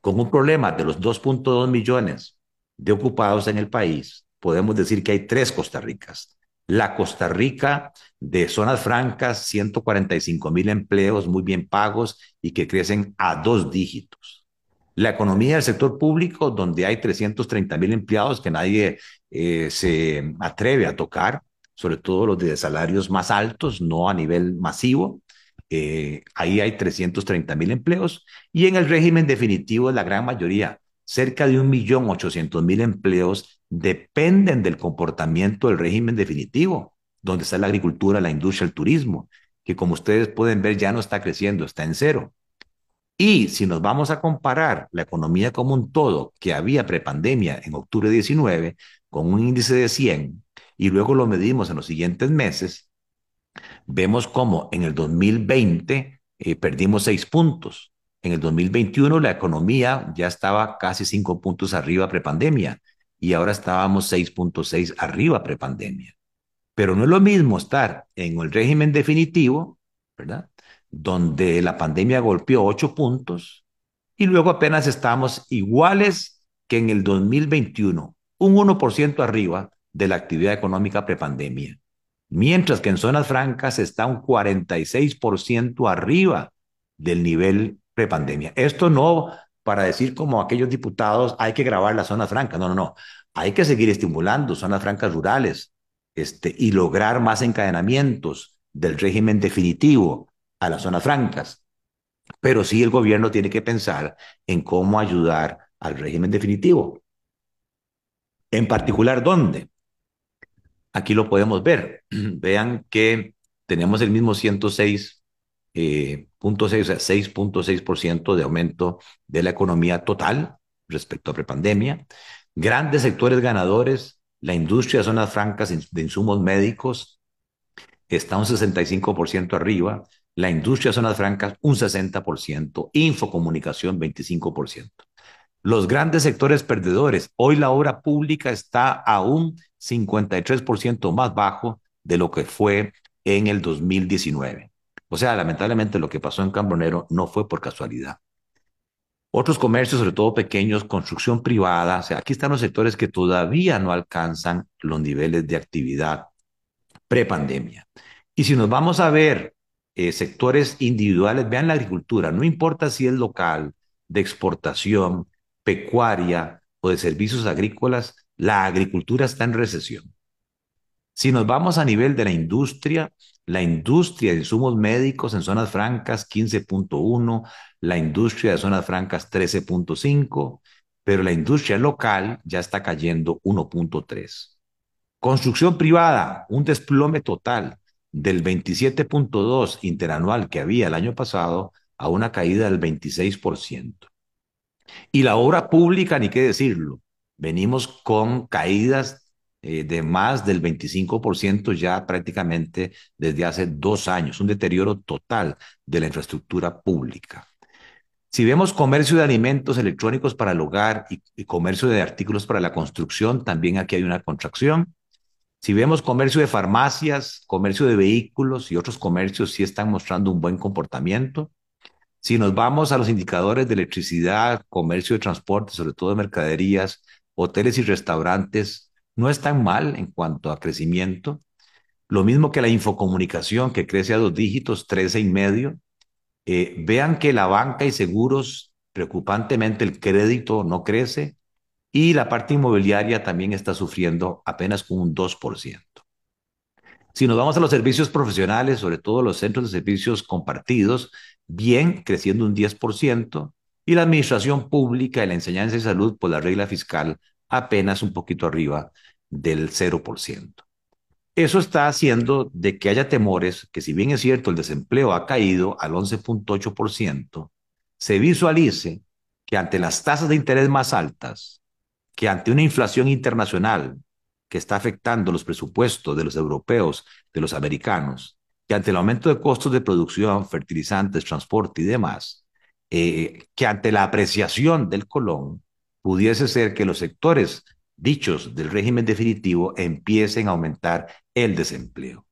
Con un problema de los 2.2 millones de ocupados en el país, podemos decir que hay tres Costa Ricas La Costa Rica de zonas francas, 145 mil empleos muy bien pagos y que crecen a dos dígitos. La economía del sector público, donde hay 330 mil empleados que nadie eh, se atreve a tocar, sobre todo los de salarios más altos, no a nivel masivo. Eh, ahí hay 330 mil empleos y en el régimen definitivo la gran mayoría, cerca de 1.800.000 empleos dependen del comportamiento del régimen definitivo, donde está la agricultura, la industria, el turismo, que como ustedes pueden ver ya no está creciendo, está en cero. Y si nos vamos a comparar la economía como un todo que había prepandemia en octubre 19 con un índice de 100 y luego lo medimos en los siguientes meses, vemos como en el 2020 eh, perdimos seis puntos. En el 2021 la economía ya estaba casi cinco puntos arriba prepandemia y ahora estábamos 6.6 arriba prepandemia. Pero no es lo mismo estar en el régimen definitivo, ¿verdad? Donde la pandemia golpeó ocho puntos y luego apenas estamos iguales que en el 2021, un 1% arriba de la actividad económica prepandemia. Mientras que en zonas francas está un 46% arriba del nivel prepandemia. Esto no para decir como aquellos diputados hay que grabar las zonas francas, no, no, no. Hay que seguir estimulando zonas francas rurales este, y lograr más encadenamientos del régimen definitivo a las zonas francas. Pero sí el gobierno tiene que pensar en cómo ayudar al régimen definitivo. En particular, ¿dónde? Aquí lo podemos ver. Vean que tenemos el mismo 106 eh, o sea, 6.6% de aumento de la economía total respecto a prepandemia. Grandes sectores ganadores, la industria de zonas francas de insumos médicos está un 65% arriba, la industria de zonas francas un 60%, infocomunicación 25%. Los grandes sectores perdedores, hoy la obra pública está a un 53% más bajo de lo que fue en el 2019. O sea, lamentablemente lo que pasó en Cambronero no fue por casualidad. Otros comercios, sobre todo pequeños, construcción privada, o sea, aquí están los sectores que todavía no alcanzan los niveles de actividad prepandemia. Y si nos vamos a ver eh, sectores individuales, vean la agricultura, no importa si es local, de exportación, pecuaria o de servicios agrícolas, la agricultura está en recesión. Si nos vamos a nivel de la industria, la industria de insumos médicos en zonas francas 15.1, la industria de zonas francas 13.5, pero la industria local ya está cayendo 1.3. Construcción privada, un desplome total del 27.2 interanual que había el año pasado a una caída del 26%. Y la obra pública, ni qué decirlo, venimos con caídas eh, de más del 25% ya prácticamente desde hace dos años, un deterioro total de la infraestructura pública. Si vemos comercio de alimentos electrónicos para el hogar y, y, comercio de artículos para la construcción, también aquí hay una contracción. Si vemos comercio de farmacias, comercio de vehículos y otros comercios, sí están mostrando un buen comportamiento. Si nos vamos a los indicadores de electricidad, comercio de transporte, sobre todo de mercaderías, hoteles y restaurantes, no es tan mal en cuanto a crecimiento. Lo mismo que la infocomunicación, que crece a dos dígitos, 13 y medio. Eh, vean que la banca y seguros, preocupantemente el crédito no crece y la parte inmobiliaria también está sufriendo apenas con un 2%. Si nos vamos a los servicios profesionales, sobre todo los centros de servicios compartidos, bien, creciendo un 10%, y la administración pública y la enseñanza y salud por la regla fiscal apenas un poquito arriba del 0%. Eso está haciendo de que haya temores que si bien es cierto el desempleo ha caído al 11.8%, se visualice que ante las tasas de interés más altas, que ante una inflación internacional que está afectando los presupuestos de los europeos, de los americanos, que ante el aumento de costos de producción, fertilizantes, transporte y demás, eh, que ante la apreciación del colón, pudiese ser que los sectores dichos del régimen definitivo empiecen a aumentar el desempleo.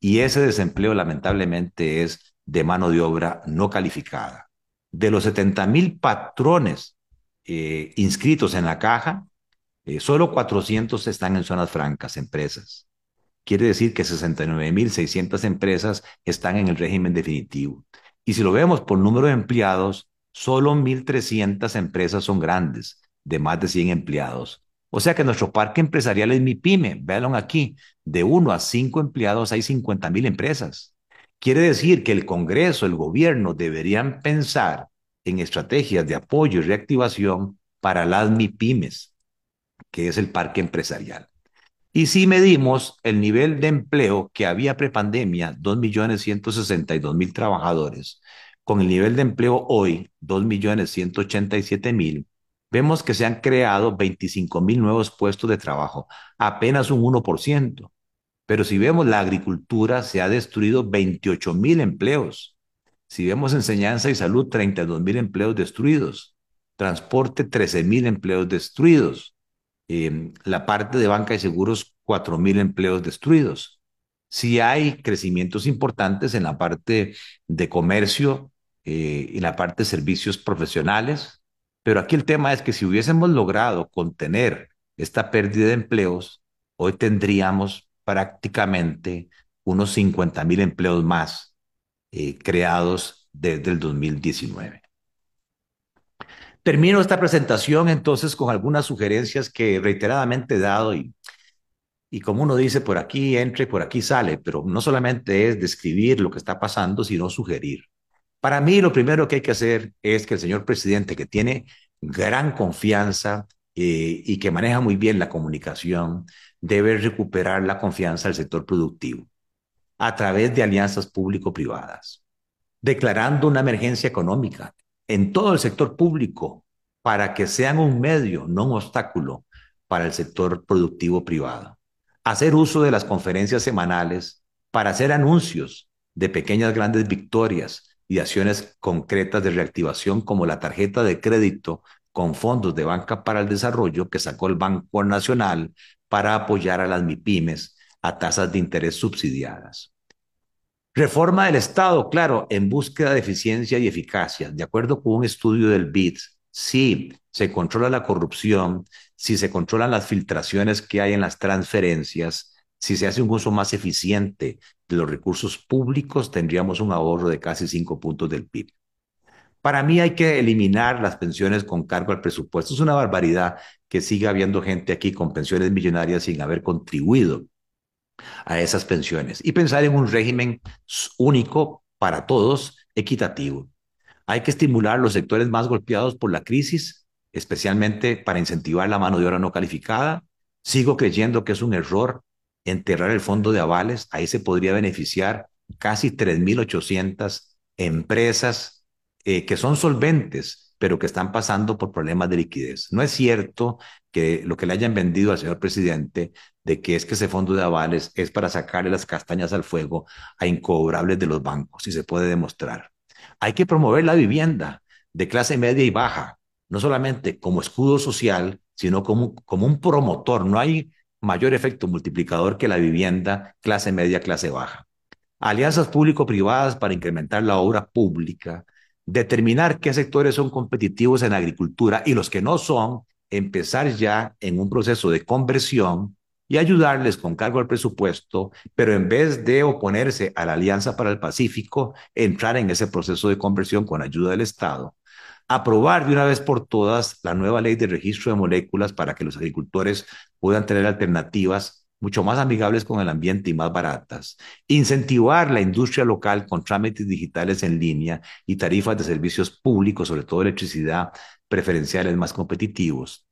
Y ese desempleo lamentablemente es de mano de obra no calificada. De los 70 mil patrones eh, inscritos en la caja, eh, solo 400 están en zonas francas, empresas. quiere decir que 69.600 empresas están en el régimen definitivo. Y si lo vemos por número de empleados, solo 1.300 empresas son grandes, de más de 100 empleados. O sea que nuestro parque empresarial es mi pyme, véanlo aquí, de 1 a 5 empleados hay 50.000 empresas. Quiere decir que el Congreso, el gobierno deberían pensar en estrategias de apoyo y reactivación para las MIPIMES, que es el parque empresarial. Y si medimos el nivel de empleo que había prepandemia, 2.162.000 trabajadores, con el nivel de empleo hoy, 2.187.000, vemos que se han creado 25.000 nuevos puestos de trabajo, apenas un 1%. Pero si vemos la agricultura, se ha destruido 28.000 empleos. Si vemos enseñanza y salud, 32.000 empleos destruidos. Transporte, 13.000 empleos destruidos. Eh, la parte de banca y seguros, 4.000 empleos destruidos. Sí hay crecimientos importantes en la parte de comercio eh, y la parte de servicios profesionales, pero aquí el tema es que si hubiésemos logrado contener esta pérdida de empleos, hoy tendríamos prácticamente unos 50.000 empleos más eh, creados desde el 2019. Termino esta presentación entonces con algunas sugerencias que reiteradamente he dado y, y como uno dice, por aquí entra y por aquí sale, pero no solamente es describir lo que está pasando, sino sugerir. Para mí lo primero que hay que hacer es que el señor presidente, que tiene gran confianza eh, y que maneja muy bien la comunicación, debe recuperar la confianza del sector productivo a través de alianzas público-privadas, declarando una emergencia económica en todo el sector público para que sean un medio, no un obstáculo para el sector productivo privado. Hacer uso de las conferencias semanales para hacer anuncios de pequeñas grandes victorias y acciones concretas de reactivación como la tarjeta de crédito con fondos de banca para el desarrollo que sacó el Banco Nacional para apoyar a las MIPIMES a tasas de interés subsidiadas. Reforma del Estado, claro, en búsqueda de eficiencia y eficacia. De acuerdo con un estudio del BID, si se controla la corrupción, si se controlan las filtraciones que hay en las transferencias, si se hace un uso más eficiente de los recursos públicos, tendríamos un ahorro de casi cinco puntos del PIB. Para mí hay que eliminar las pensiones con cargo al presupuesto. Es una barbaridad que siga habiendo gente aquí con pensiones millonarias sin haber contribuido a esas pensiones y pensar en un régimen único para todos, equitativo. Hay que estimular los sectores más golpeados por la crisis, especialmente para incentivar la mano de obra no calificada. Sigo creyendo que es un error enterrar el fondo de avales. Ahí se podría beneficiar casi 3.800 empresas eh, que son solventes, pero que están pasando por problemas de liquidez. No es cierto que lo que le hayan vendido al señor presidente de que es que ese fondo de avales es para sacarle las castañas al fuego a incobrables de los bancos, y se puede demostrar. Hay que promover la vivienda de clase media y baja, no solamente como escudo social, sino como, como un promotor. No hay mayor efecto multiplicador que la vivienda clase media, clase baja. Alianzas público-privadas para incrementar la obra pública, determinar qué sectores son competitivos en agricultura y los que no son, empezar ya en un proceso de conversión y ayudarles con cargo al presupuesto, pero en vez de oponerse a la Alianza para el Pacífico, entrar en ese proceso de conversión con ayuda del Estado, aprobar de una vez por todas la nueva ley de registro de moléculas para que los agricultores puedan tener alternativas mucho más amigables con el ambiente y más baratas, incentivar la industria local con trámites digitales en línea y tarifas de servicios públicos, sobre todo electricidad, preferenciales más competitivos,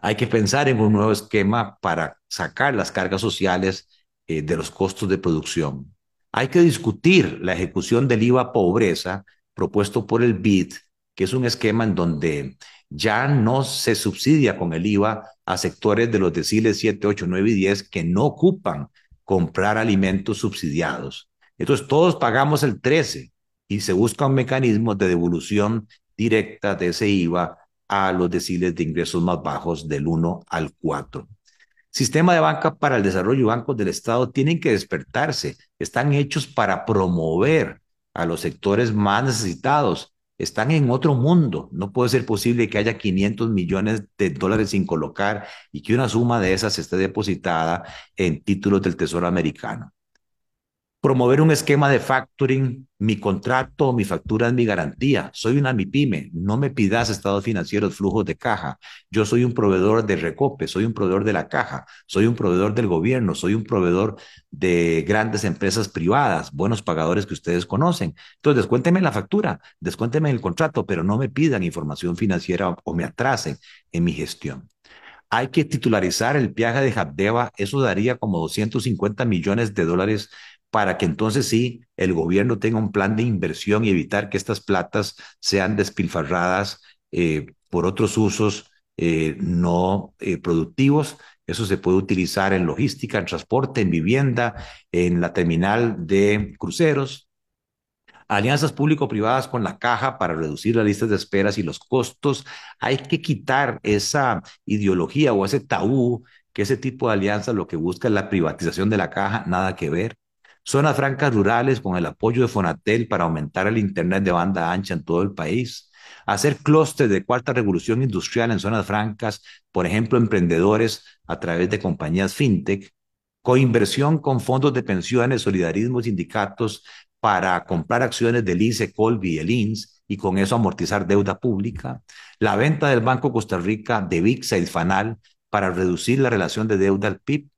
hay que pensar en un nuevo esquema para sacar las cargas sociales eh, de los costos de producción. Hay que discutir la ejecución del IVA pobreza propuesto por el BID, que es un esquema en donde ya no se subsidia con el IVA a sectores de los deciles 7, 8, 9 y 10 que no ocupan comprar alimentos subsidiados. Entonces todos pagamos el 13 y se busca un mecanismo de devolución directa de ese IVA a los deciles de ingresos más bajos del 1 al 4. Sistema de banca para el desarrollo y bancos del Estado tienen que despertarse. Están hechos para promover a los sectores más necesitados, están en otro mundo. No puede ser posible que haya 500 millones de dólares sin colocar y que una suma de esas esté depositada en títulos del Tesoro americano. Promover un esquema de factoring, mi contrato, mi factura es mi garantía. Soy una MIPYME, no me pidas estados financieros, flujos de caja. Yo soy un proveedor de Recope, soy un proveedor de la caja, soy un proveedor del gobierno, soy un proveedor de grandes empresas privadas, buenos pagadores que ustedes conocen. Entonces, descuénteme la factura, descuénteme el contrato, pero no me pidan información financiera o me atrasen en mi gestión. Hay que titularizar el viaje de Habdeba, eso daría como 250 millones de dólares para que entonces sí el gobierno tenga un plan de inversión y evitar que estas platas sean despilfarradas eh, por otros usos eh, no eh, productivos. Eso se puede utilizar en logística, en transporte, en vivienda, en la terminal de cruceros. Alianzas público-privadas con la caja para reducir las listas de esperas y los costos. Hay que quitar esa ideología o ese tabú que ese tipo de alianzas lo que busca es la privatización de la caja, nada que ver. Zonas francas rurales con el apoyo de Fonatel para aumentar el Internet de banda ancha en todo el país. Hacer clústeres de cuarta revolución industrial en zonas francas, por ejemplo, emprendedores a través de compañías fintech. Coinversión con fondos de pensiones, solidarismo y sindicatos para comprar acciones del ICE, Colby y el INS y con eso amortizar deuda pública. La venta del Banco Costa Rica de VIX y Fanal para reducir la relación de deuda al PIB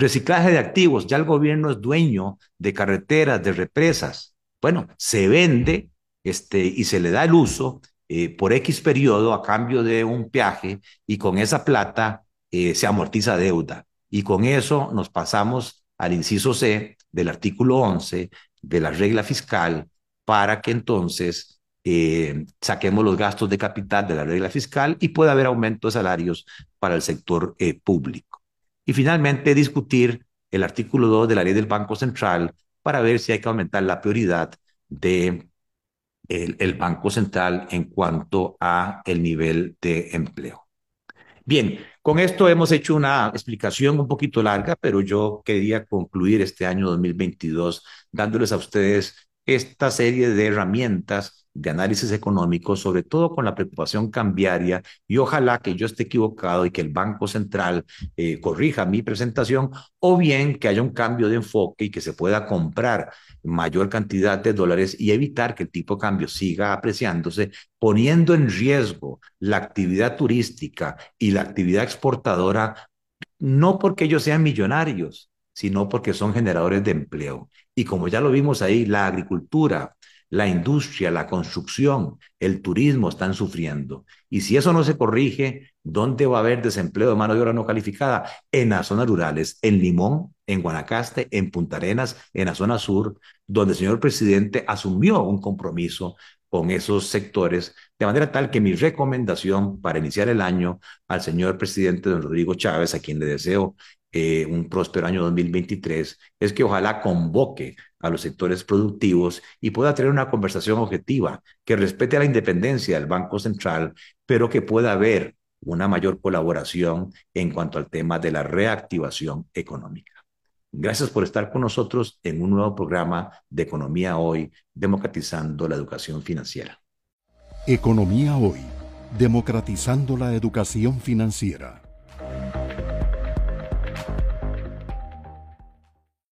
Reciclaje de activos, ya el gobierno es dueño de carreteras, de represas. Bueno, se vende este, y se le da el uso eh, por X periodo a cambio de un peaje y con esa plata eh, se amortiza deuda. Y con eso nos pasamos al inciso C del artículo 11 de la regla fiscal para que entonces eh, saquemos los gastos de capital de la regla fiscal y pueda haber aumento de salarios para el sector público. Y finalmente, discutir el artículo 2 de la ley del Banco Central para ver si hay que aumentar la prioridad de el, Banco Central en cuanto a el nivel de empleo. Bien, con esto hemos hecho una explicación un poquito larga, pero yo quería concluir este año 2022 dándoles a ustedes esta serie de herramientas de análisis económico, sobre todo con la preocupación cambiaria, y ojalá que yo esté equivocado y que el Banco Central eh, corrija mi presentación, o bien que haya un cambio de enfoque y que se pueda comprar mayor cantidad de dólares y evitar que el tipo de cambio siga apreciándose, poniendo en riesgo la actividad turística y la actividad exportadora, no porque ellos sean millonarios, sino porque son generadores de empleo. Y como ya lo vimos ahí, la agricultura, la industria, la construcción, el turismo están sufriendo. Y si eso no se corrige, ¿dónde va a haber desempleo de mano de obra no calificada? En las zonas rurales, en Limón, en Guanacaste, en Punta Arenas, en la zona sur, donde el señor presidente asumió un compromiso con esos sectores, de manera tal que mi recomendación para iniciar el año al señor presidente don Rodrigo Chávez, a quien le deseo eh, un próspero año 2023, es que ojalá convoque a los sectores productivos y pueda tener una conversación objetiva que respete la independencia del Banco Central, pero que pueda haber una mayor colaboración en cuanto al tema de la reactivación económica. Gracias por estar con nosotros en un nuevo programa de Economía Hoy, democratizando la educación financiera. Economía Hoy, democratizando la educación financiera.